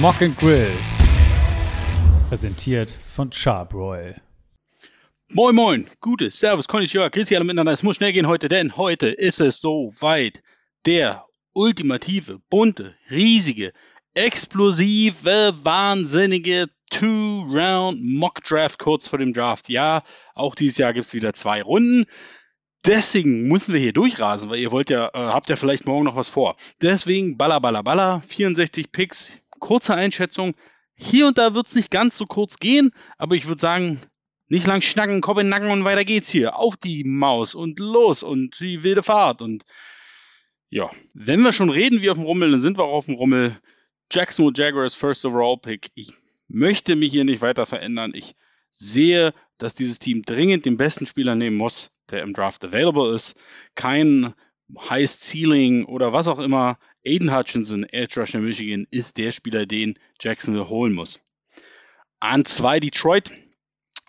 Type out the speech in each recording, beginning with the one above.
Mock and Grill. Präsentiert von Charbroil. Moin Moin, gute, Servus, Konnichiwa, grüß alle miteinander. Es muss schnell gehen heute, denn heute ist es so weit. Der ultimative, bunte, riesige, explosive, wahnsinnige Two-Round Mock Draft kurz vor dem Draft. Ja, auch dieses Jahr gibt es wieder zwei Runden. Deswegen müssen wir hier durchrasen, weil ihr wollt ja, äh, habt ja vielleicht morgen noch was vor. Deswegen baller, baller, baller, 64 Picks, kurze Einschätzung. Hier und da wird es nicht ganz so kurz gehen, aber ich würde sagen, nicht lang schnacken, Kopf in Nacken und weiter geht's hier. Auf die Maus und los und die wilde Fahrt. Und ja, wenn wir schon reden wie auf dem Rummel, dann sind wir auch auf dem Rummel. Jacksonville Jaguars First Overall Pick. Ich möchte mich hier nicht weiter verändern. Ich sehe, dass dieses Team dringend den besten Spieler nehmen muss, der im Draft available ist. Kein High Ceiling oder was auch immer. Aiden Hutchinson, Edge Rusher Michigan, ist der Spieler, den Jacksonville holen muss. An zwei Detroit.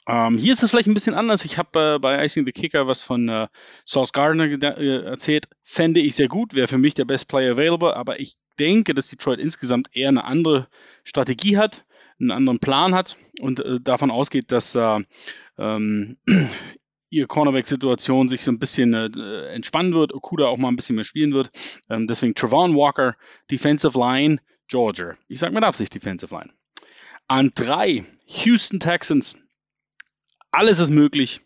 Ähm, hier ist es vielleicht ein bisschen anders. Ich habe äh, bei Icing the Kicker was von äh, Sauce Gardner äh, erzählt. Fände ich sehr gut, wäre für mich der Best Player available, aber ich denke, dass Detroit insgesamt eher eine andere Strategie hat, einen anderen Plan hat und äh, davon ausgeht, dass äh, ähm, ihre Cornerback-Situation sich so ein bisschen äh, entspannen wird, Okuda auch mal ein bisschen mehr spielen wird. Ähm, deswegen Travon Walker, Defensive Line, Georgia. Ich sage mit Absicht Defensive Line. An drei, Houston Texans. Alles ist möglich.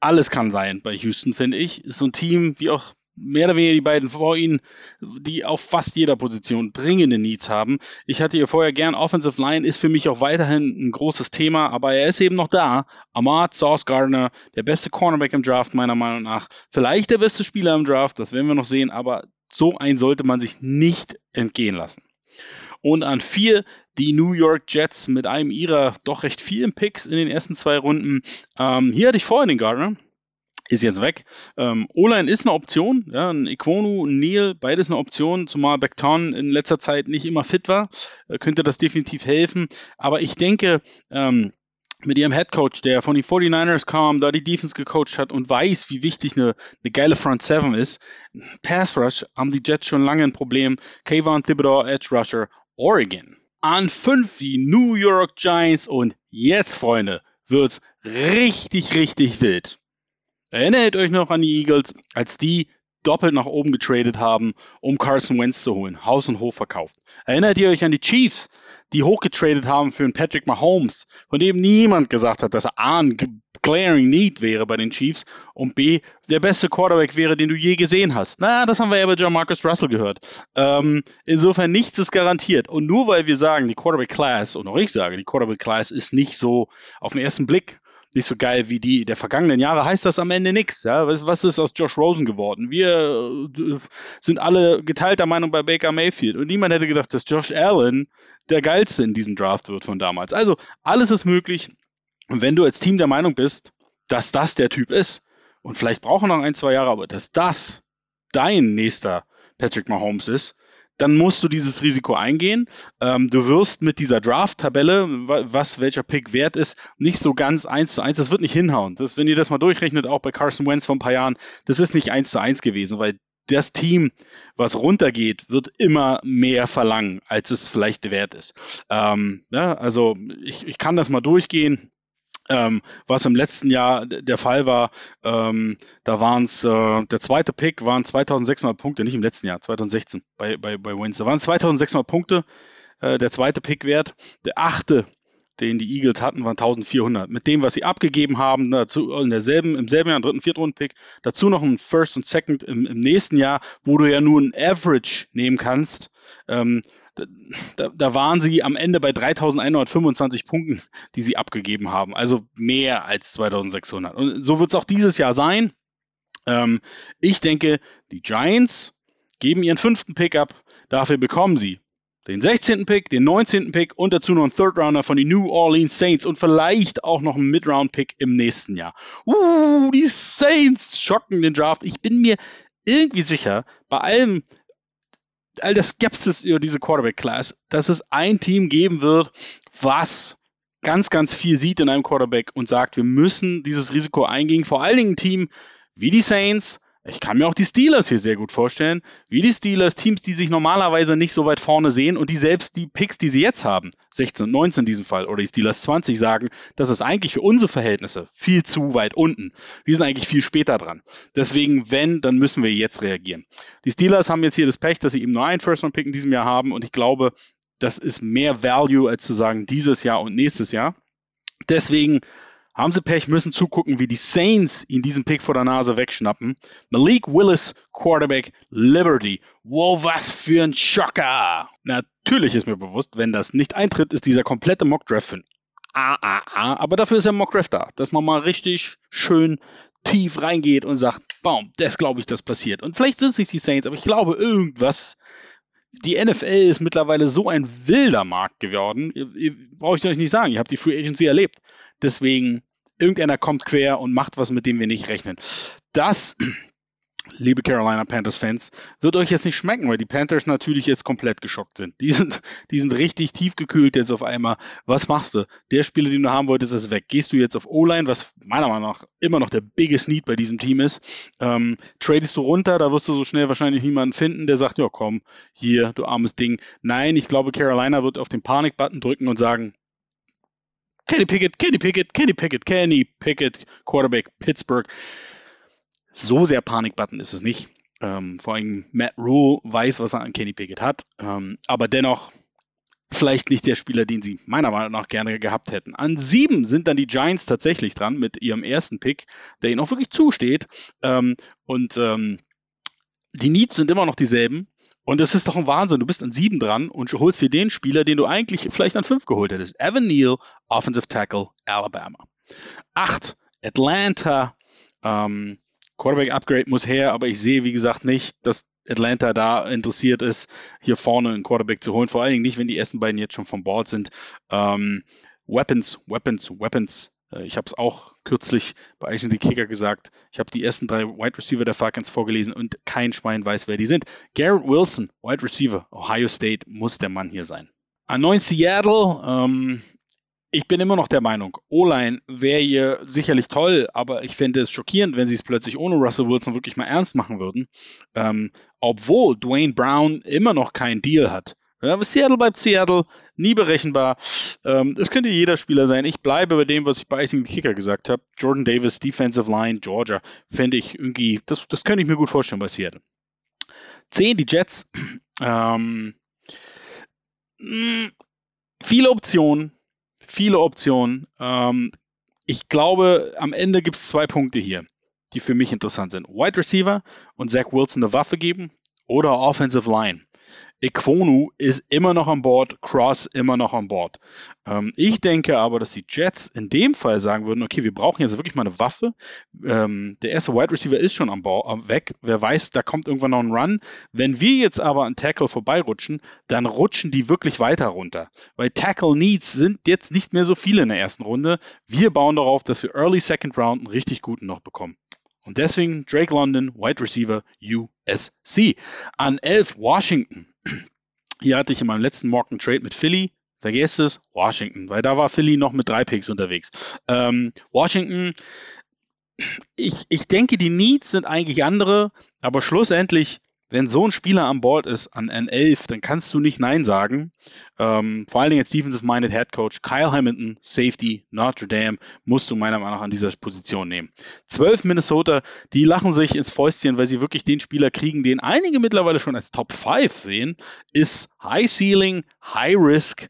Alles kann sein bei Houston, finde ich. Ist so ein Team, wie auch mehr oder weniger die beiden vor ihnen, die auf fast jeder Position dringende Needs haben. Ich hatte hier vorher gern Offensive Line, ist für mich auch weiterhin ein großes Thema, aber er ist eben noch da. Ahmad Sauce Gardner, der beste Cornerback im Draft meiner Meinung nach. Vielleicht der beste Spieler im Draft, das werden wir noch sehen, aber so einen sollte man sich nicht entgehen lassen. Und an vier die New York Jets mit einem ihrer doch recht vielen Picks in den ersten zwei Runden. Ähm, hier hatte ich vorher den Gardner, ist jetzt weg. Ähm, O-Line ist eine Option, ja, ein Iquonu, ein Neil, beides eine Option, zumal Beckton in letzter Zeit nicht immer fit war, äh, könnte das definitiv helfen. Aber ich denke, ähm, mit ihrem Headcoach, der von den 49ers kam, da die Defense gecoacht hat und weiß, wie wichtig eine, eine geile Front Seven ist. Pass Rush haben die Jets schon lange ein Problem. Kayvon Thibodeau, Edge Rusher, Oregon. An fünf die New York Giants und jetzt, Freunde, wird's richtig, richtig wild. Erinnert euch noch an die Eagles, als die doppelt nach oben getradet haben, um Carson Wentz zu holen, Haus und Hof verkauft. Erinnert ihr euch an die Chiefs, die hochgetradet haben für einen Patrick Mahomes, von dem niemand gesagt hat, dass er A, ein glaring Need wäre bei den Chiefs und B, der beste Quarterback wäre, den du je gesehen hast. Na, das haben wir ja bei John Marcus Russell gehört. Ähm, insofern nichts ist garantiert. Und nur weil wir sagen, die Quarterback Class, und auch ich sage, die Quarterback Class ist nicht so auf den ersten Blick nicht so geil wie die der vergangenen Jahre, heißt das am Ende nichts. Ja? Was, was, ist aus Josh Rosen geworden? Wir äh, sind alle geteilter Meinung bei Baker Mayfield und niemand hätte gedacht, dass Josh Allen der geilste in diesem Draft wird von damals. Also alles ist möglich. Wenn du als Team der Meinung bist, dass das der Typ ist und vielleicht brauchen noch ein, zwei Jahre, aber dass das dein nächster Patrick Mahomes ist, dann musst du dieses Risiko eingehen. Ähm, du wirst mit dieser Draft-Tabelle, was welcher Pick wert ist, nicht so ganz eins zu eins. Das wird nicht hinhauen. Das, wenn ihr das mal durchrechnet, auch bei Carson Wentz vor ein paar Jahren, das ist nicht eins zu eins gewesen, weil das Team, was runtergeht, wird immer mehr verlangen, als es vielleicht wert ist. Ähm, ja, also ich, ich kann das mal durchgehen. Ähm, was im letzten Jahr der Fall war, ähm, da waren es, äh, der zweite Pick waren 2600 Punkte, nicht im letzten Jahr, 2016 bei, bei, bei Wins. Da waren 2600 Punkte, äh, der zweite Pick wert. Der achte, den die Eagles hatten, waren 1400. Mit dem, was sie abgegeben haben, dazu in derselben, im selben Jahr, dritten, vierten Runden-Pick, dazu noch ein First und Second im, im nächsten Jahr, wo du ja nur ein Average nehmen kannst. Ähm, da, da waren sie am Ende bei 3125 Punkten, die sie abgegeben haben. Also mehr als 2600. Und so wird es auch dieses Jahr sein. Ähm, ich denke, die Giants geben ihren fünften Pick ab. Dafür bekommen sie den 16. Pick, den 19. Pick und dazu noch einen Third Rounder von den New Orleans Saints und vielleicht auch noch einen Mid-Round-Pick im nächsten Jahr. Uh, die Saints schocken den Draft. Ich bin mir irgendwie sicher, bei allem, all der Skepsis über diese Quarterback-Class, dass es ein Team geben wird, was ganz, ganz viel sieht in einem Quarterback und sagt, wir müssen dieses Risiko eingehen. Vor allen Dingen ein Team wie die Saints, Ich kann mir auch die Steelers hier sehr gut vorstellen, wie die Steelers, Teams, die sich normalerweise nicht so weit vorne sehen und die selbst die Picks, die sie jetzt haben, 16 und 19 in diesem Fall, oder die Steelers 20 sagen, das ist eigentlich für unsere Verhältnisse viel zu weit unten. Wir sind eigentlich viel später dran. Deswegen, wenn, dann müssen wir jetzt reagieren. Die Steelers haben jetzt hier das Pech, dass sie eben nur einen First-Round-Pick in diesem Jahr haben und ich glaube, das ist mehr Value, als zu sagen, dieses Jahr und nächstes Jahr. Deswegen haben sie Pech, müssen zugucken, wie die Saints ihn diesen Pick vor der Nase wegschnappen. Malik Willis, Quarterback, Liberty. Wow, was für ein Schocker! Natürlich ist mir bewusst, wenn das nicht eintritt, ist dieser komplette Mockdraft für ein AAA, aber dafür ist ja Mockdraft da, dass man mal richtig schön tief reingeht und sagt, baum, das glaube ich, das passiert. Und vielleicht sind es nicht die Saints, aber ich glaube, irgendwas die NFL ist mittlerweile so ein wilder Markt geworden. Brauche ich euch nicht sagen. Ihr habt die Free Agency erlebt. Deswegen, irgendeiner kommt quer und macht was, mit dem wir nicht rechnen. Das, liebe Carolina Panthers-Fans, wird euch jetzt nicht schmecken, weil die Panthers natürlich jetzt komplett geschockt sind. Die sind, die sind richtig tiefgekühlt jetzt auf einmal. Was machst du? Der Spieler, den du haben wolltest, ist weg. Gehst du jetzt auf O-Line, was meiner Meinung nach immer noch der biggest Need bei diesem Team ist? Ähm, tradest du runter, da wirst du so schnell wahrscheinlich niemanden finden, der sagt, ja komm, hier, du armes Ding. Nein, ich glaube, Carolina wird auf den Panik-Button drücken und sagen, Kenny Pickett, Kenny Pickett, Kenny Pickett, Kenny Pickett, Quarterback Pittsburgh. So sehr Panikbutton ist es nicht. Ähm, vor allem Matt Rule weiß, was er an Kenny Pickett hat. Ähm, aber dennoch vielleicht nicht der Spieler, den sie meiner Meinung nach gerne gehabt hätten. An sieben sind dann die Giants tatsächlich dran mit ihrem ersten Pick, der ihnen auch wirklich zusteht. Ähm, und ähm, die Needs sind immer noch dieselben. Und es ist doch ein Wahnsinn. Du bist an sieben dran und holst dir den Spieler, den du eigentlich vielleicht an fünf geholt hättest. Evan Neal, Offensive Tackle, Alabama. Acht, Atlanta. Ähm, Quarterback Upgrade muss her, aber ich sehe, wie gesagt, nicht, dass Atlanta da interessiert ist, hier vorne einen Quarterback zu holen. Vor allen Dingen nicht, wenn die ersten beiden jetzt schon vom Board sind. Ähm, Weapons, Weapons, Weapons. Äh, ich habe es auch kürzlich bei Eisen die Kicker gesagt. Ich habe die ersten drei Wide Receiver der Falcons vorgelesen und kein Schwein weiß, wer die sind. Garrett Wilson, Wide Receiver, Ohio State, muss der Mann hier sein. An 9 Seattle, ähm, ich bin immer noch der Meinung, O-Line wäre hier sicherlich toll, aber ich fände es schockierend, wenn sie es plötzlich ohne Russell Wilson wirklich mal ernst machen würden. Ähm, obwohl Dwayne Brown immer noch keinen Deal hat. Ja, Seattle bleibt Seattle, nie berechenbar. Ähm, das könnte jeder Spieler sein. Ich bleibe bei dem, was ich bei Icing Kicker gesagt habe. Jordan Davis, Defensive Line, Georgia, fände ich irgendwie, das, das könnte ich mir gut vorstellen bei Seattle. Zehn, die Jets. Ähm, mh, viele Optionen, viele Optionen. Ähm, ich glaube, am Ende gibt es zwei Punkte hier, die für mich interessant sind. Wide Receiver und Zach Wilson eine Waffe geben oder Offensive Line. Equonu ist immer noch an Bord, Cross immer noch an Bord. Ähm, ich denke aber, dass die Jets in dem Fall sagen würden, okay, wir brauchen jetzt wirklich mal eine Waffe. Ähm, der erste Wide Receiver ist schon am Bord, äh, weg. Wer weiß, da kommt irgendwann noch ein Run. Wenn wir jetzt aber an Tackle vorbeirutschen, dann rutschen die wirklich weiter runter. Weil Tackle Needs sind jetzt nicht mehr so viele in der ersten Runde. Wir bauen darauf, dass wir Early Second Round einen richtig guten noch bekommen. Und deswegen Drake London, Wide Receiver, USC. An 11 Washington. Hier hatte ich in meinem letzten einen Trade mit Philly. Vergesst es, Washington, weil da war Philly noch mit drei Picks unterwegs. Ähm, Washington, ich, ich denke, die Needs sind eigentlich andere, aber schlussendlich wenn so ein Spieler an Bord ist an N11, dann kannst du nicht Nein sagen. Ähm, vor allen Dingen als Defensive-Minded Head Coach Kyle Hamilton, Safety, Notre Dame, musst du meiner Meinung nach an dieser Position nehmen. Zwölf Minnesota, die lachen sich ins Fäustchen, weil sie wirklich den Spieler kriegen, den einige mittlerweile schon als Top 5 sehen, ist High Ceiling, High Risk.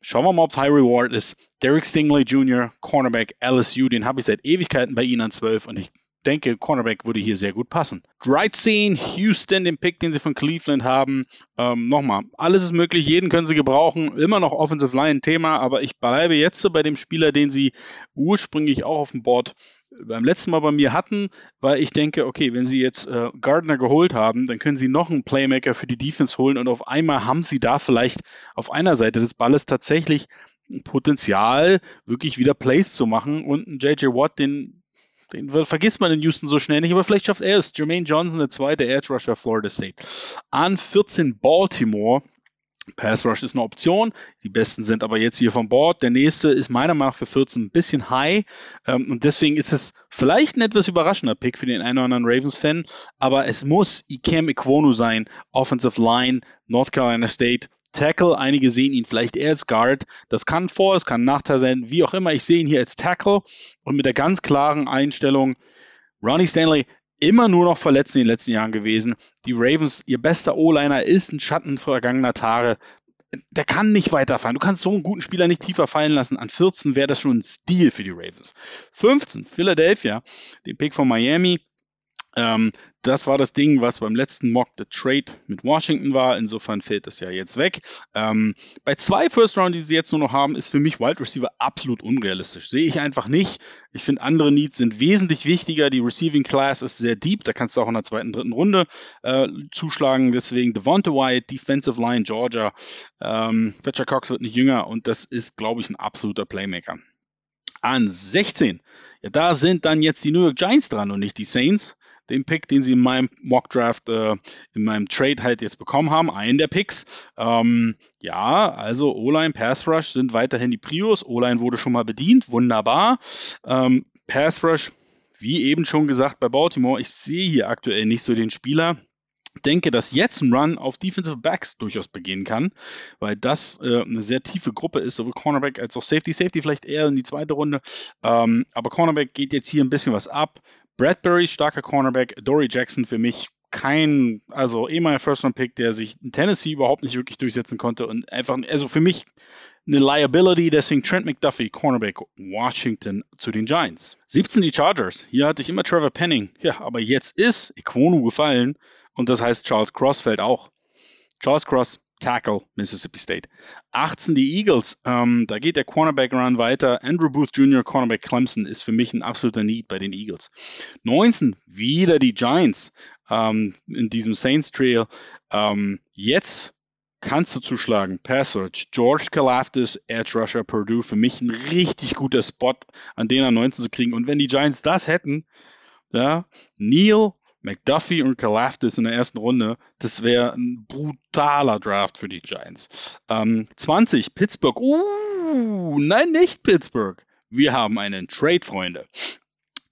Schauen wir mal, ob es High Reward ist. Derek Stingley Jr., Cornerback LSU, den habe ich seit Ewigkeiten bei Ihnen an 12 und ich denke, Cornerback würde hier sehr gut passen. 13, Houston, den Pick, den sie von Cleveland haben. Ähm, Nochmal, alles ist möglich, jeden können sie gebrauchen. Immer noch Offensive Line Thema, aber ich bleibe jetzt so bei dem Spieler, den sie ursprünglich auch auf dem Board beim letzten Mal bei mir hatten, weil ich denke, okay, wenn sie jetzt äh, Gardner geholt haben, dann können sie noch einen Playmaker für die Defense holen und auf einmal haben sie da vielleicht auf einer Seite des Balles tatsächlich Potenzial, wirklich wieder Plays zu machen und ein JJ Watt, den den vergisst man in Houston so schnell nicht, aber vielleicht schafft er es. Jermaine Johnson, der zweite Edge Rusher Florida State. An 14 Baltimore. Pass Rush ist eine Option. Die besten sind aber jetzt hier von Bord. Der nächste ist meiner Meinung nach für 14 ein bisschen high. Ähm, und deswegen ist es vielleicht ein etwas überraschender Pick für den einen oder anderen Ravens-Fan. Aber es muss Ikem Iquonu sein. Offensive Line, North Carolina State. Tackle, einige sehen ihn vielleicht eher als Guard. Das kann Vor-, es kann Nachteil sein. Wie auch immer, ich sehe ihn hier als Tackle und mit der ganz klaren Einstellung, Ronnie Stanley immer nur noch verletzt in den letzten Jahren gewesen. Die Ravens, ihr bester O-Liner ist ein Schatten vergangener Tage. Der kann nicht weiterfallen. Du kannst so einen guten Spieler nicht tiefer fallen lassen. An 14 wäre das schon ein Stil für die Ravens. 15, Philadelphia, den Pick von Miami. Ähm, das war das Ding, was beim letzten Mock the Trade mit Washington war. Insofern fällt das ja jetzt weg. Ähm, bei zwei First Round, die sie jetzt nur noch haben, ist für mich Wide Receiver absolut unrealistisch. Sehe ich einfach nicht. Ich finde, andere Needs sind wesentlich wichtiger. Die Receiving Class ist sehr deep. Da kannst du auch in der zweiten, dritten Runde äh, zuschlagen. Deswegen Devonta White, Defensive Line, Georgia. Ähm, Fletcher Cox wird nicht jünger und das ist, glaube ich, ein absoluter Playmaker. An 16. Ja, da sind dann jetzt die New York Giants dran und nicht die Saints den Pick, den sie in meinem Mock Draft, äh, in meinem Trade halt jetzt bekommen haben, einen der Picks. Ähm, ja, also O-Line, Pass Rush sind weiterhin die Prios. O-Line wurde schon mal bedient, wunderbar. Ähm, Pass Rush, wie eben schon gesagt bei Baltimore, ich sehe hier aktuell nicht so den Spieler, denke, dass jetzt ein Run auf Defensive Backs durchaus begehen kann, weil das äh, eine sehr tiefe Gruppe ist, sowohl Cornerback als auch Safety. Safety vielleicht eher in die zweite Runde, ähm, aber Cornerback geht jetzt hier ein bisschen was ab. Bradbury, starker Cornerback, Dory Jackson für mich kein, also ehemaliger First-Round-Pick, der sich in Tennessee überhaupt nicht wirklich durchsetzen konnte und einfach, also für mich eine Liability, deswegen Trent McDuffie, Cornerback Washington zu den Giants. 17 die Chargers. Hier hatte ich immer Trevor Penning. Ja, aber jetzt ist Iquonu gefallen und das heißt Charles Cross fällt auch. Charles Cross, Tackle, Mississippi State. 18 die Eagles, ähm, da geht der Cornerback-Run weiter. Andrew Booth Jr., Cornerback Clemson, ist für mich ein absoluter Need bei den Eagles. 19, wieder die Giants ähm, in diesem Saints Trail. Ähm, jetzt kannst du zuschlagen. Password, George Kalafdis, Edge Rusher, Purdue, für mich ein richtig guter Spot, an den er 19 zu kriegen. Und wenn die Giants das hätten, ja, Neil McDuffie und Kalafdis in der ersten Runde, das wäre ein brutaler Draft für die Giants. Ähm, 20, Pittsburgh. Uh, nein, nicht Pittsburgh. Wir haben einen Trade, Freunde.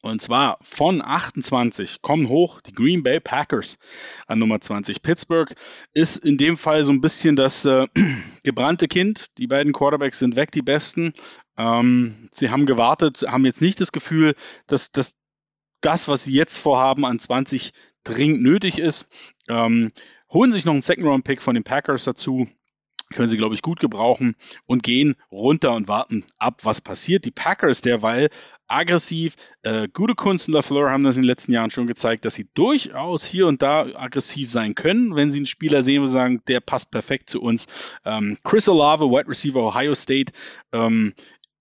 Und zwar von 28 kommen hoch die Green Bay Packers an Nummer 20. Pittsburgh ist in dem Fall so ein bisschen das äh, gebrannte Kind. Die beiden Quarterbacks sind weg, die besten. Ähm, sie haben gewartet, haben jetzt nicht das Gefühl, dass, dass das, was sie jetzt vorhaben, an 20 dringend nötig ist. Ähm, holen sich noch einen Second-Round-Pick von den Packers dazu. Können sie, glaube ich, gut gebrauchen und gehen runter und warten ab, was passiert. Die Packers derweil aggressiv, äh, gute Kunst und LaFleur haben das in den letzten Jahren schon gezeigt, dass sie durchaus hier und da aggressiv sein können, wenn sie einen Spieler sehen und sagen, der passt perfekt zu uns. Ähm, Chris Olave, Wide Receiver Ohio State. Ähm,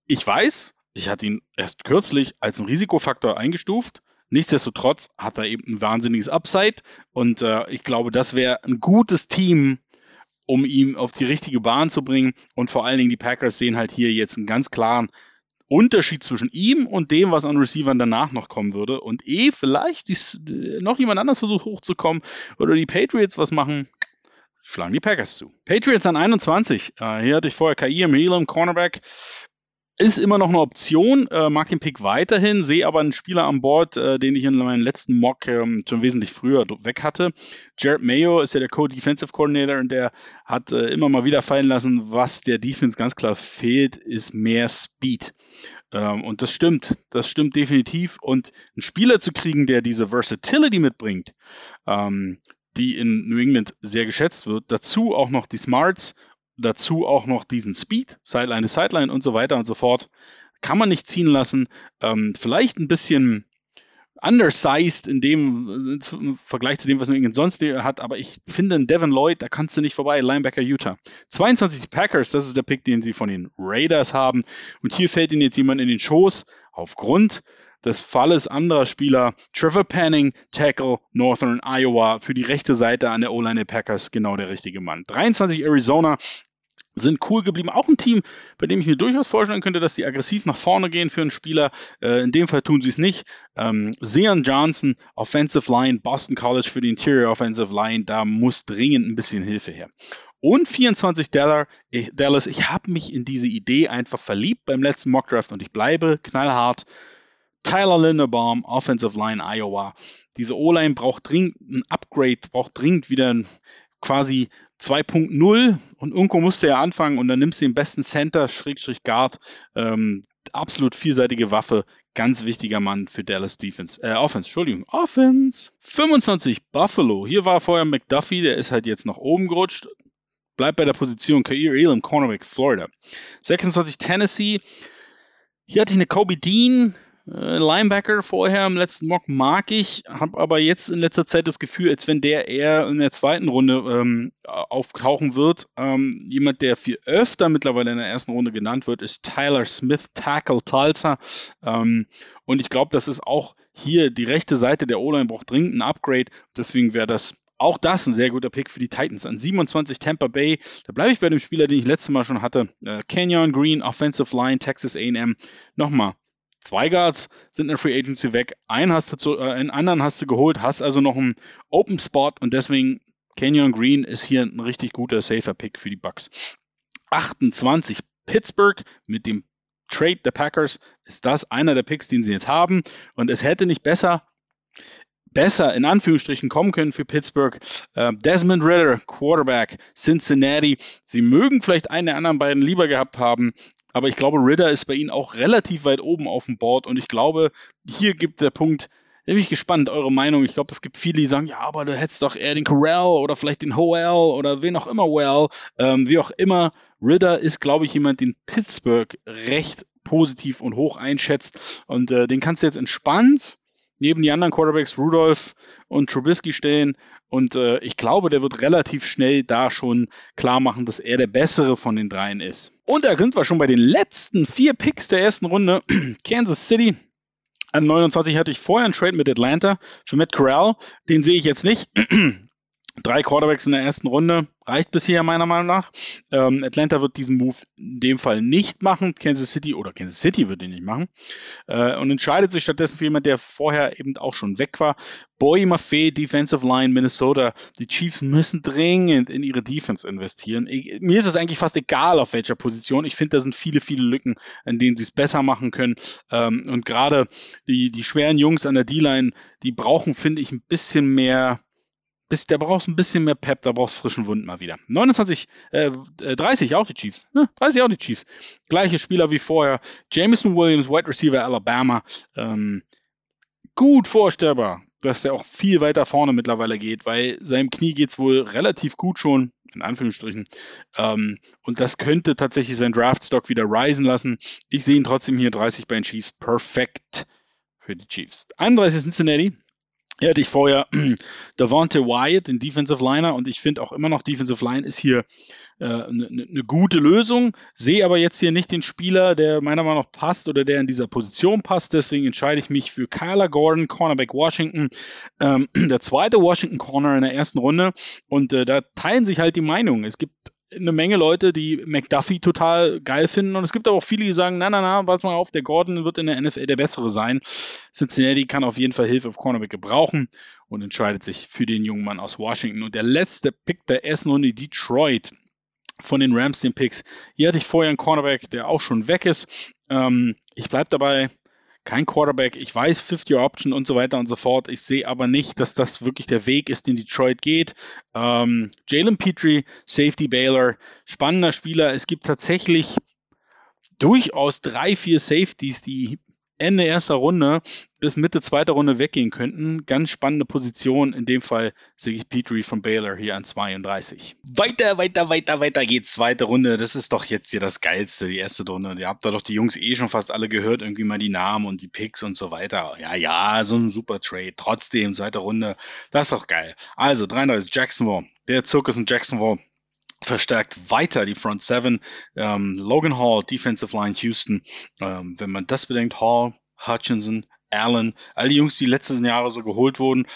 ich weiß, ich hatte ihn erst kürzlich als einen Risikofaktor eingestuft. Nichtsdestotrotz hat er eben ein wahnsinniges Upside und äh, ich glaube, das wäre ein gutes Team, um ihn auf die richtige Bahn zu bringen. Und vor allen Dingen die Packers sehen halt hier jetzt einen ganz klaren Unterschied zwischen ihm und dem, was an Receivern danach noch kommen würde. Und eh vielleicht dies, noch jemand anders versucht hochzukommen oder die Patriots was machen, schlagen die Packers zu. Patriots an 21. Äh, hier hatte ich vorher Kair Elam, Cornerback. Ist immer noch eine Option, äh, mag den Pick weiterhin, sehe aber einen Spieler an Bord, äh, den ich in meinem letzten Mock ähm, schon wesentlich früher weg hatte. Jared Mayo ist ja der Co-Defensive Coordinator und der hat äh, immer mal wieder fallen lassen, was der Defense ganz klar fehlt, ist mehr Speed. Ähm, und das stimmt, das stimmt definitiv. Und einen Spieler zu kriegen, der diese Versatility mitbringt, ähm, die in New England sehr geschätzt wird, dazu auch noch die Smarts dazu auch noch diesen Speed, Sideline to Sideline und so weiter und so fort. Kann man nicht ziehen lassen. Ähm, vielleicht ein bisschen undersized in dem äh, im Vergleich zu dem, was man sonst hat, aber ich finde einen Devin Lloyd, da kannst du nicht vorbei, Linebacker Utah. 22 Packers, das ist der Pick, den sie von den Raiders haben und hier fällt ihnen jetzt jemand in den Schoß aufgrund des Falles anderer Spieler. Trevor Panning, Tackle, Northern Iowa, für die rechte Seite an der O-Line der Packers genau der richtige Mann. 23 Arizona, sind cool geblieben. Auch ein Team, bei dem ich mir durchaus vorstellen könnte, dass die aggressiv nach vorne gehen für einen Spieler. Äh, in dem Fall tun sie es nicht. Ähm, Sean Johnson, Offensive Line, Boston College für die Interior Offensive Line, da muss dringend ein bisschen Hilfe her. und 24 Dallas. Ich, Dallas. ich habe mich in diese Idee einfach verliebt beim letzten Mockdraft und ich bleibe knallhart. Tyler Linderbaum, Offensive Line Iowa. Diese O-Line braucht dringend ein Upgrade, braucht dringend wieder ein, quasi 2.0 und Unko musste ja anfangen und dann nimmst du den besten Center, Schrägstrich Guard, ähm, absolut vielseitige Waffe, ganz wichtiger Mann für Dallas Defense, äh, Offense, Entschuldigung, Offense. 25 Buffalo, hier war vorher McDuffie, der ist halt jetzt nach oben gerutscht, bleibt bei der Position Kair Elam, Cornerback, Florida. 26 Tennessee, hier hatte ich eine Kobe Dean, äh, Linebacker vorher im letzten Mock mag ich, habe aber jetzt in letzter Zeit das Gefühl, als wenn der eher in der zweiten Runde ähm, auftauchen wird. Ähm, jemand, der viel öfter mittlerweile in der ersten Runde genannt wird, ist Tyler Smith, Tackle Tulsa. Ähm, und ich glaube, das ist auch hier die rechte Seite der O-Line braucht dringend ein Upgrade. Deswegen wäre das auch das ein sehr guter Pick für die Titans. An 27 Tampa Bay, da bleibe ich bei dem Spieler, den ich letztes Mal schon hatte. Äh, Kenyon Green, Offensive Line, Texas AM. Nochmal, Zwei Guards sind in der Free Agency weg, einen, hast du zu, äh, einen anderen hast du geholt, hast also noch einen Open Spot und deswegen Kenyon Green ist hier ein richtig guter safer Pick für die Bucks. 28 Pittsburgh mit dem Trade der Packers ist das einer der Picks, den sie jetzt haben und es hätte nicht besser besser in Anführungsstrichen kommen können für Pittsburgh. Äh, Desmond Ritter, Quarterback, Cincinnati. Sie mögen vielleicht einen der anderen beiden lieber gehabt haben, aber ich glaube, Ritter ist bei Ihnen auch relativ weit oben auf dem Board und ich glaube, hier gibt der Punkt, da bin ich gespannt, eure Meinung. Ich glaube, es gibt viele, die sagen, ja, aber du hättest doch eher den Corral oder vielleicht den Hoel oder wen auch immer well. Ähm, wie auch immer, Ritter ist, glaube ich, jemand, den Pittsburgh recht positiv und hoch einschätzt. Und äh, den kannst du jetzt entspannt neben die anderen Quarterbacks Rudolph und Trubisky stehen. Und äh, ich glaube, der wird relativ schnell da schon klar machen, dass er der bessere von den dreien ist. Und da sind wir schon bei den letzten vier Picks der ersten Runde. Kansas City. An 29 hatte ich vorher einen Trade mit Atlanta für Matt Corral. Den sehe ich jetzt nicht. Drei Quarterbacks in der ersten Runde reicht bisher meiner Meinung nach. Ähm, Atlanta wird diesen Move in dem Fall nicht machen. Kansas City oder Kansas City wird den nicht machen. Äh, und entscheidet sich stattdessen für jemanden, der vorher eben auch schon weg war. Boy Maffei, Defensive Line, Minnesota. Die Chiefs müssen dringend in ihre Defense investieren. Ich, mir ist es eigentlich fast egal, auf welcher Position. Ich finde, da sind viele, viele Lücken, in denen sie es besser machen können. Ähm, und gerade die, die schweren Jungs an der D-Line, die brauchen, finde ich, ein bisschen mehr bis, der braucht ein bisschen mehr Pep, da brauchst frischen Wund mal wieder. 29, äh, 30 auch die Chiefs. Ne? 30 auch die Chiefs. Gleiche Spieler wie vorher. Jameson Williams, Wide Receiver Alabama. Ähm, gut vorstellbar, dass er auch viel weiter vorne mittlerweile geht, weil seinem Knie geht es wohl relativ gut schon, in Anführungsstrichen. Ähm, und das könnte tatsächlich sein Draftstock wieder risen lassen. Ich sehe ihn trotzdem hier 30 bei den Chiefs. Perfekt für die Chiefs. 31 Cincinnati. Ja, hatte ich vorher Davante Wyatt, den Defensive Liner, und ich finde auch immer noch, Defensive Line ist hier eine äh, ne, ne gute Lösung. Sehe aber jetzt hier nicht den Spieler, der meiner Meinung nach passt oder der in dieser Position passt. Deswegen entscheide ich mich für Kyler Gordon, Cornerback Washington. Ähm, der zweite Washington Corner in der ersten Runde. Und äh, da teilen sich halt die Meinungen. Es gibt eine Menge Leute, die McDuffie total geil finden. Und es gibt aber auch viele, die sagen, na, na, na, pass mal auf, der Gordon wird in der NFL der Bessere sein. Cincinnati kann auf jeden Fall Hilfe auf Cornerback gebrauchen und entscheidet sich für den jungen Mann aus Washington. Und der letzte Pick der ersten Runde, Detroit von den Rams, den Picks. Hier hatte ich vorher einen Cornerback, der auch schon weg ist. Ähm, ich bleibe dabei, kein Quarterback. Ich weiß 50-Option und so weiter und so fort. Ich sehe aber nicht, dass das wirklich der Weg ist, den Detroit geht. Ähm, Jalen Petrie, Safety Baylor, spannender Spieler. Es gibt tatsächlich durchaus drei, vier Safeties, die Ende erster Runde bis Mitte zweiter Runde weggehen könnten. Ganz spannende Position. In dem Fall sehe ich Petrie von Baylor hier an 32. Weiter, weiter, weiter, weiter geht's. Zweite Runde. Das ist doch jetzt hier das Geilste, die erste Runde. Ihr habt da doch die Jungs eh schon fast alle gehört, irgendwie mal die Namen und die Picks und so weiter. Ja, ja, so ein super Trade. Trotzdem, zweite Runde. Das ist doch geil. Also, 33 Jacksonville. Der Zirkus in Jacksonville verstärkt weiter die Front Seven. Ähm, Logan Hall, Defensive Line Houston. Ähm, wenn man das bedenkt, Hall, Hutchinson, Allen, all die Jungs, die letzten Jahre so geholt wurden,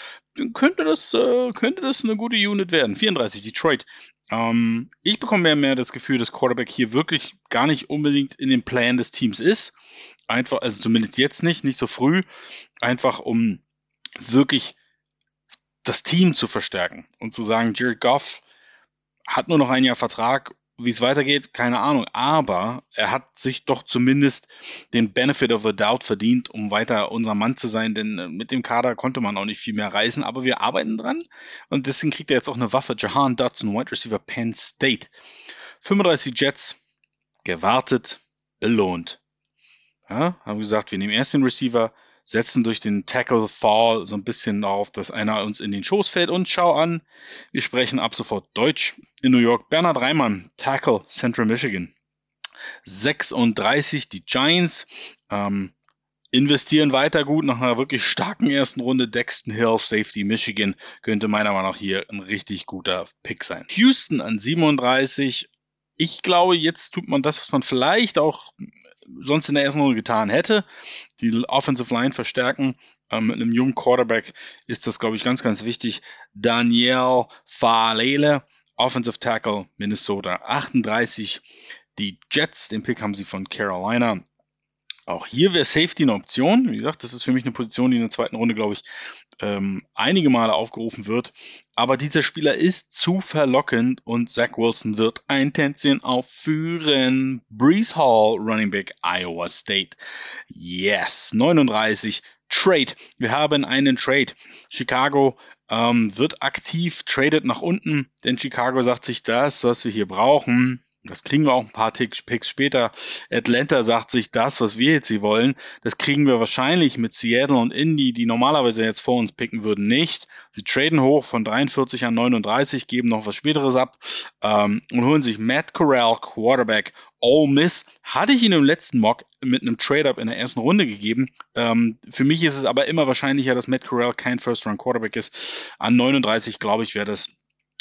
könnte das, äh, könnte das eine gute Unit werden. 34, Detroit. Ähm, ich bekomme mehr und mehr das Gefühl, dass Quarterback hier wirklich gar nicht unbedingt in den Plan des Teams ist. Einfach, also zumindest jetzt nicht, nicht so früh. Einfach um wirklich das Team zu verstärken und zu sagen, Jared Goff hat nur noch ein Jahr Vertrag wie es weitergeht, keine Ahnung. Aber er hat sich doch zumindest den Benefit of the Doubt verdient, um weiter unser Mann zu sein, denn äh, mit dem Kader konnte man auch nicht viel mehr reißen, aber wir arbeiten dran und deswegen kriegt er jetzt auch eine Waffe. Jahan Dodson, Wide Receiver Penn State. 35 Jets, gewartet, belohnt. Ja, haben gesagt, wir nehmen erst den Receiver, setzen durch den Tackle Fall so ein bisschen darauf, dass einer uns in den Schoß fällt und schau an, wir sprechen ab sofort Deutsch in New York. Bernhard Reimann, Tackle Central Michigan. 36 die Giants. Ähm, investieren weiter gut nach einer wirklich starken ersten Runde. Dexton Hill, Safety Michigan, könnte meiner Meinung nach hier ein richtig guter Pick sein. Houston an 37. Ich glaube, jetzt tut man das, was man vielleicht auch sonst in der ersten Runde getan hätte. Die Offensive Line verstärken. Ähm, mit einem jungen Quarterback ist das, glaube ich, ganz, ganz wichtig. Daniel Falele, Offensive Tackle, Minnesota 38. Die Jets, den Pick haben sie von Carolina. Auch hier wäre Safety eine Option. Wie gesagt, das ist für mich eine Position, die in der zweiten Runde, glaube ich, ähm, einige Male aufgerufen wird. Aber dieser Spieler ist zu verlockend und Zach Wilson wird ein Tänzchen aufführen. Breeze Hall, Running Back, Iowa State. Yes, 39. Trade. Wir haben einen Trade. Chicago ähm, wird aktiv, tradet nach unten, denn Chicago sagt sich das, was wir hier brauchen das kriegen wir auch ein paar Picks später. Atlanta sagt sich das, was wir jetzt hier wollen, das kriegen wir wahrscheinlich mit Seattle und Indy, die normalerweise jetzt vor uns picken würden, nicht. Sie traden hoch von 43 an 39, geben noch was späteres ab ähm, und holen sich Matt Corral, Quarterback. Ole Miss hatte ich ihn im letzten Mock mit einem Trade-up in der ersten Runde gegeben. Ähm, für mich ist es aber immer wahrscheinlicher, dass Matt Corral kein First-Round-Quarterback ist. An 39, glaube ich, wäre das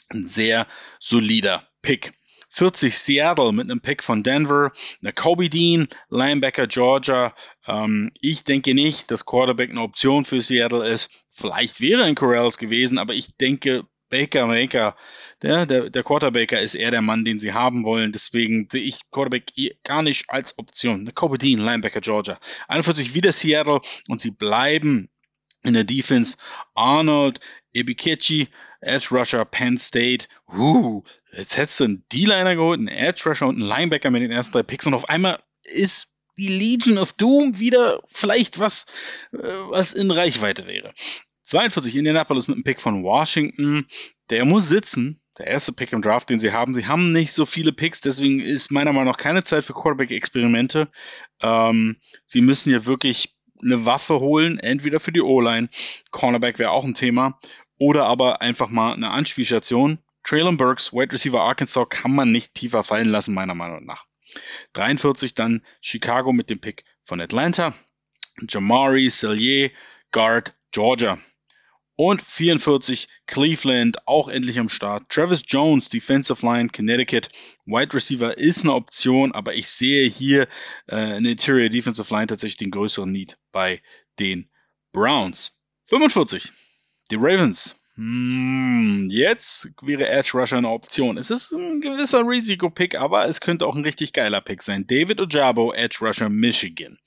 ein sehr solider Pick. 40 Seattle mit einem Pick von Denver, eine Kobe Dean, Linebacker Georgia. Ähm, ich denke nicht, dass Quarterback eine Option für Seattle ist. Vielleicht wäre ein Corrales gewesen, aber ich denke, Baker Maker, der, der, der Quarterbacker ist eher der Mann, den sie haben wollen. Deswegen sehe ich Quarterback gar nicht als Option. Eine Kobe Dean, Linebacker Georgia. 41 wieder Seattle und sie bleiben in der Defense. Arnold, Ebikechi, Edge Rusher, Penn State. Uh, jetzt hättest du einen D-Liner geholt, einen Edge Rusher und einen Linebacker mit den ersten drei Picks und auf einmal ist die Legion of Doom wieder vielleicht was, äh, was in Reichweite wäre. 42 Indianapolis mit einem Pick von Washington. Der muss sitzen. Der erste Pick im Draft, den sie haben. Sie haben nicht so viele Picks, deswegen ist meiner Meinung nach keine Zeit für Quarterback-Experimente. Ähm, sie müssen ja wirklich eine Waffe holen, entweder für die O-Line, Cornerback wäre auch ein Thema, oder aber einfach mal eine Anspielstation. Traylon Burks, Wide Receiver Arkansas, kann man nicht tiefer fallen lassen, meiner Meinung nach. 43 dann Chicago mit dem Pick von Atlanta. Jamari, Sellier, Guard, Georgia. Und 44 Cleveland auch endlich am Start. Travis Jones, Defensive Line, Connecticut. Wide Receiver ist eine Option, aber ich sehe hier äh, in Interior Defensive Line tatsächlich den größeren Need bei den Browns. 45 die Ravens. Hm, jetzt wäre Edge Rusher eine Option. Es ist ein gewisser Risikopick, aber es könnte auch ein richtig geiler Pick sein. David Ojabo, Edge Rusher Michigan.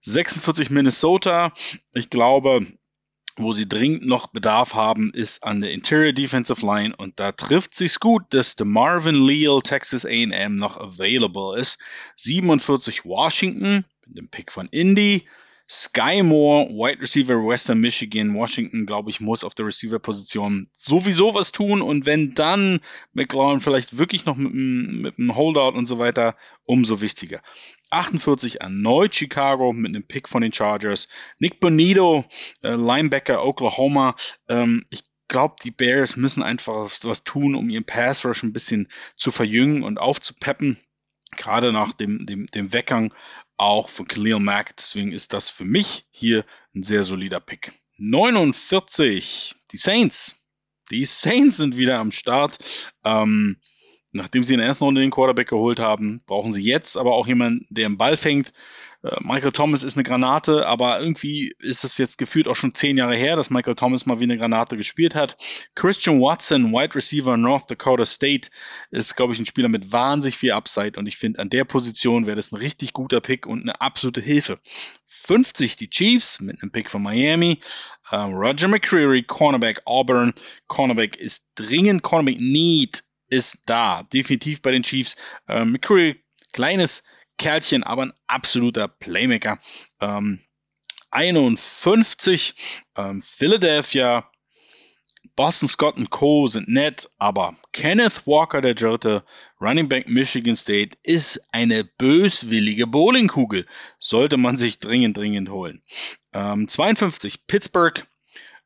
46 Minnesota. Ich glaube, wo sie dringend noch Bedarf haben, ist an der Interior Defensive Line und da trifft sich's gut, dass der Marvin Leal Texas A&M noch available ist. 47 Washington mit dem Pick von Indy. Sky Moore, Wide Receiver Western Michigan, Washington, glaube ich, muss auf der Receiver-Position sowieso was tun. Und wenn dann McLaurin vielleicht wirklich noch mit, einem Holdout und so weiter, umso wichtiger. 48 erneut Chicago mit einem Pick von den Chargers. Nick Bonito, äh, Linebacker Oklahoma. Ähm, ich glaube, die Bears müssen einfach was, was tun, um ihren Pass Rush ein bisschen zu verjüngen und aufzupeppen gerade nach dem, dem, dem Weggang auch von Khalil Mack. Deswegen ist das für mich hier ein sehr solider Pick. 49, die Saints. Die Saints sind wieder am Start. Ähm, nachdem sie in der ersten Runde den Quarterback geholt haben, brauchen sie jetzt aber auch jemanden, der den Ball fängt. Äh, Michael Thomas ist eine Granate, aber irgendwie ist es jetzt gefühlt auch schon zehn Jahre her, dass Michael Thomas mal wie eine Granate gespielt hat. Christian Watson, Wide Receiver North Dakota State, ist, glaube ich, ein Spieler mit wahnsinnig viel Upside und ich finde, an der Position wäre das ein richtig guter Pick und eine absolute Hilfe. 50 die Chiefs mit einem Pick von Miami. Uh, Roger McCreary, Cornerback Auburn. Cornerback ist dringend, Cornerback Need ist da. Definitiv bei den Chiefs. Äh, McCurry, kleines Kerlchen, aber ein absoluter Playmaker. Ähm, 51. Ähm, Philadelphia, Boston Scott und Co. sind nett, aber Kenneth Walker, der dritte, Running Back Michigan State, ist eine böswillige Bowlingkugel. Sollte man sich dringend, dringend holen. Ähm, 52. Pittsburgh,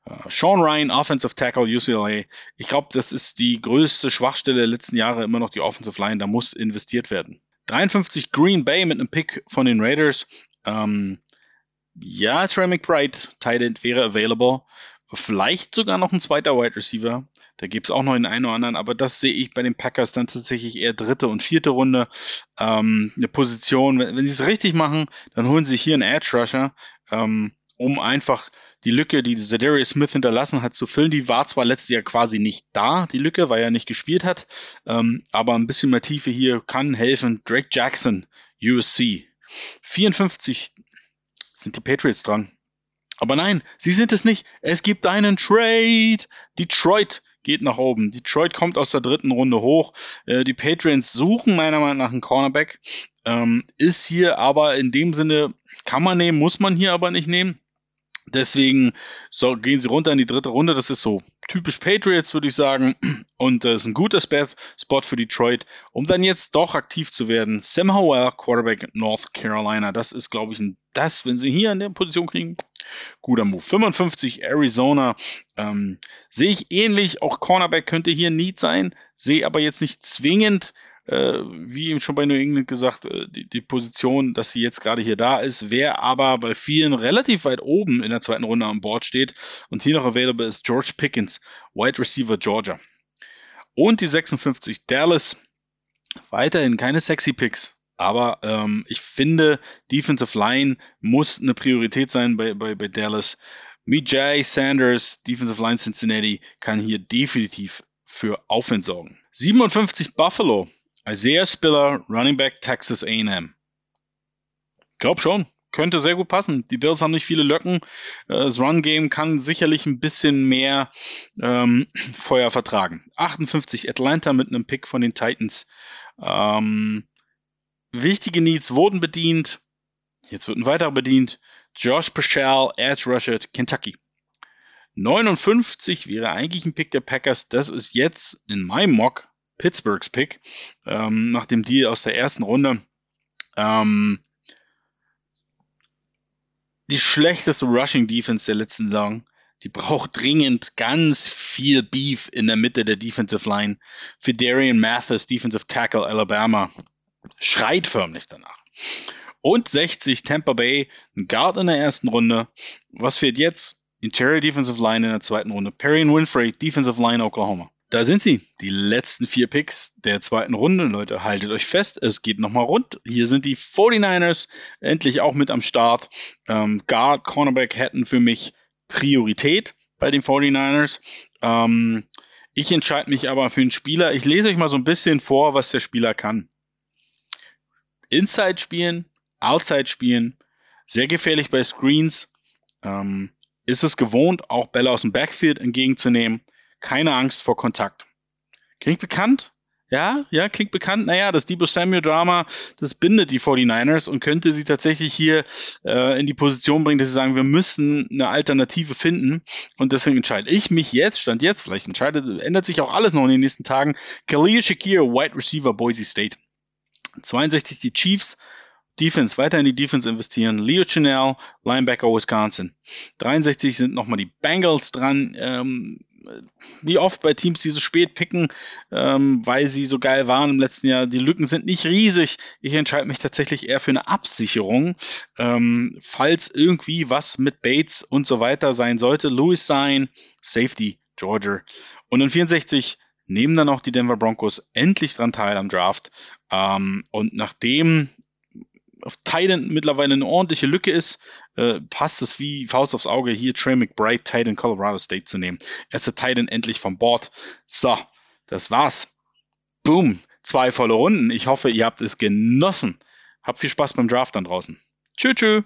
Uh, Sean Ryan, Offensive Tackle, UCLA. Ich glaube, das ist die größte Schwachstelle der letzten Jahre immer noch die Offensive Line. Da muss investiert werden. 53 Green Bay mit einem Pick von den Raiders. Ähm, ja, Trey McBride, Tight End wäre available. Vielleicht sogar noch ein zweiter Wide Receiver. Da gibt es auch noch den einen oder anderen, aber das sehe ich bei den Packers dann tatsächlich eher dritte und vierte Runde. Ähm, eine Position, wenn, wenn sie es richtig machen, dann holen sie sich hier einen Edge Rusher, ähm, um einfach die Lücke, die Zadarius Smith hinterlassen hat, zu füllen. Die war zwar letztes Jahr quasi nicht da, die Lücke, weil er nicht gespielt hat, ähm, aber ein bisschen mehr Tiefe hier kann helfen. Drake Jackson, USC. 54 sind die Patriots dran. Aber nein, sie sind es nicht. Es gibt einen Trade. Detroit geht nach oben. Detroit kommt aus der dritten Runde hoch. Äh, die Patriots suchen meiner Meinung nach einen Cornerback. Ähm, ist hier aber in dem Sinne, kann man nehmen, muss man hier aber nicht nehmen. Deswegen so, gehen sie runter in die dritte Runde. Das ist so typisch Patriots, würde ich sagen. Und das äh, ist ein guter Spot für Detroit, um dann jetzt doch aktiv zu werden. Sam Howell, Quarterback North Carolina. Das ist, glaube ich, ein, das, wenn sie hier in der Position kriegen, guter Move. 55 Arizona. Ähm, sehe ich ähnlich. Auch Cornerback könnte hier Need sein. Sehe aber jetzt nicht zwingend äh, wie eben schon bei New England gesagt, äh, die, die Position, dass sie jetzt gerade hier da ist, wer aber bei vielen relativ weit oben in der zweiten Runde an Bord steht und hier noch available ist George Pickens, Wide Receiver Georgia. Und die 56 Dallas, weiterhin keine sexy Picks. Aber ähm, ich finde, Defensive Line muss eine Priorität sein bei, bei, bei Dallas. Mijay Sanders, Defensive Line Cincinnati, kann hier definitiv für Aufwind sorgen. 57 Buffalo, Isaiah Spiller, Running Back Texas A&M. Glaub schon, könnte sehr gut passen. Die Bills haben nicht viele Löcken. Äh, das Run-Game kann sicherlich ein bisschen mehr ähm, Feuer vertragen. 58 Atlanta mit einem Pick von den Titans. Ähm, wichtige Needs wurden bedient. Jetzt wird ein weiterer bedient. Josh Paschal, Edge Rusher, Kentucky. 59 wäre eigentlich ein Pick der Packers. Das ist jetzt in meinem Mock Pittsburghs Pick, ähm, nach dem Deal aus der ersten Runde. Ähm, die schlechteste Rushing Defense der letzten Saison. Die braucht dringend ganz viel Beef in der Mitte der Defensive Line. Für Darian Mathis, Defensive Tackle Alabama, schreit förmlich danach. Und 60 Tampa Bay, ein Guard in der ersten Runde. Was fehlt jetzt? Interior Defensive Line in der zweiten Runde. Perry Winfrey, Defensive Line Oklahoma. Da sind sie, die letzten vier Picks der zweiten Runde. Leute, haltet euch fest, es geht nochmal rund. Hier sind die 49ers endlich auch mit am Start. Ähm, Guard, Cornerback hätten für mich Priorität bei den 49ers. Ähm, ich entscheide mich aber für einen Spieler. Ich lese euch mal so ein bisschen vor, was der Spieler kann. Inside spielen, Outside spielen, sehr gefährlich bei Screens. Ähm, ist es gewohnt, auch Bälle aus dem Backfield entgegenzunehmen keine Angst vor Kontakt. Klingt bekannt? Ja, ja, klingt bekannt. Naja, das Debo Samuel Drama, das bindet die 49ers und könnte sie tatsächlich hier äh, in die Position bringen, dass sie sagen, wir müssen eine Alternative finden. Und deswegen entscheide ich mich jetzt, stand jetzt, vielleicht entscheidet, ändert sich auch alles noch in den nächsten Tagen. Khalil Shakir, Wide Receiver, Boise State. 62 die Chiefs, Defense, weiter in die Defense investieren. Leo Chanel, Linebacker Wisconsin. 63 sind nochmal die Bengals dran. Ähm, wie oft bei Teams, die so spät picken, ähm, weil sie so geil waren im letzten Jahr. Die Lücken sind nicht riesig. Ich entscheide mich tatsächlich eher für eine Absicherung, ähm, falls irgendwie was mit Bates und so weiter sein sollte. Louis sein, Safety, Georgia. Und in 64 nehmen dann auch die Denver Broncos endlich dran teil am Draft. Ähm, und nachdem auf Titan mittlerweile eine ordentliche Lücke ist, äh, passt es wie Faust aufs Auge, hier Trey McBride, Titan Colorado State zu nehmen. Erste Titan endlich vom Bord. So, das war's. Boom. Zwei volle Runden. Ich hoffe, ihr habt es genossen. Habt viel Spaß beim Draft dann draußen. Tschüss, tschüss.